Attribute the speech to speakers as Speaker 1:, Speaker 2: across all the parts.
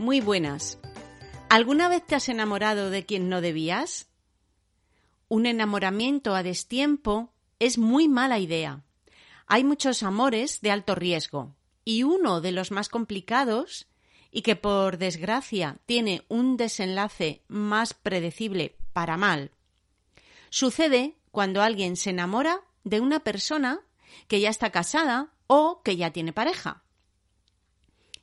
Speaker 1: Muy buenas. ¿Alguna vez te has enamorado de quien no debías? Un enamoramiento a destiempo es muy mala idea. Hay muchos amores de alto riesgo y uno de los más complicados y que por desgracia tiene un desenlace más predecible para mal. Sucede cuando alguien se enamora de una persona que ya está casada o que ya tiene pareja.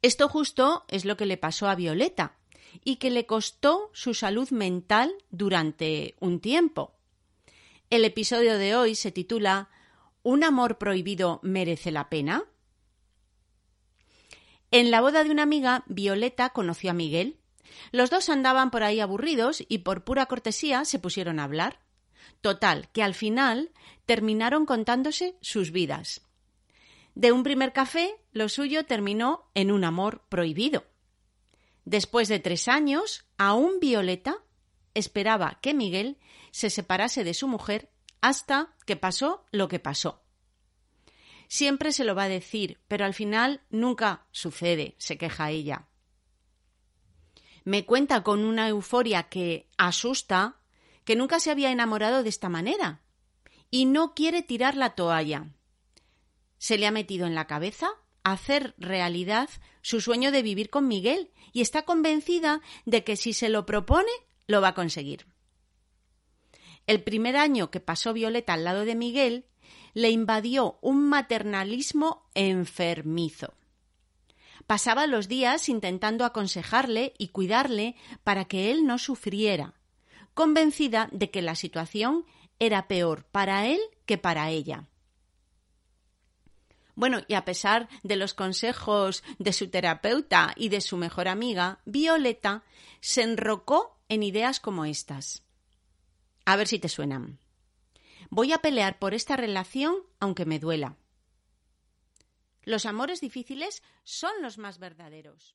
Speaker 1: Esto justo es lo que le pasó a Violeta y que le costó su salud mental durante un tiempo. El episodio de hoy se titula ¿Un amor prohibido merece la pena? En la boda de una amiga, Violeta conoció a Miguel. Los dos andaban por ahí aburridos y por pura cortesía se pusieron a hablar. Total, que al final terminaron contándose sus vidas. De un primer café, lo suyo terminó en un amor prohibido. Después de tres años, aún Violeta esperaba que Miguel se separase de su mujer hasta que pasó lo que pasó. Siempre se lo va a decir, pero al final nunca sucede, se queja ella. Me cuenta con una euforia que asusta que nunca se había enamorado de esta manera y no quiere tirar la toalla. Se le ha metido en la cabeza hacer realidad su sueño de vivir con Miguel y está convencida de que si se lo propone, lo va a conseguir. El primer año que pasó Violeta al lado de Miguel, le invadió un maternalismo enfermizo. Pasaba los días intentando aconsejarle y cuidarle para que él no sufriera, convencida de que la situación era peor para él que para ella. Bueno, y a pesar de los consejos de su terapeuta y de su mejor amiga, Violeta se enrocó en ideas como estas. A ver si te suenan. Voy a pelear por esta relación aunque me duela. Los amores difíciles son los más verdaderos.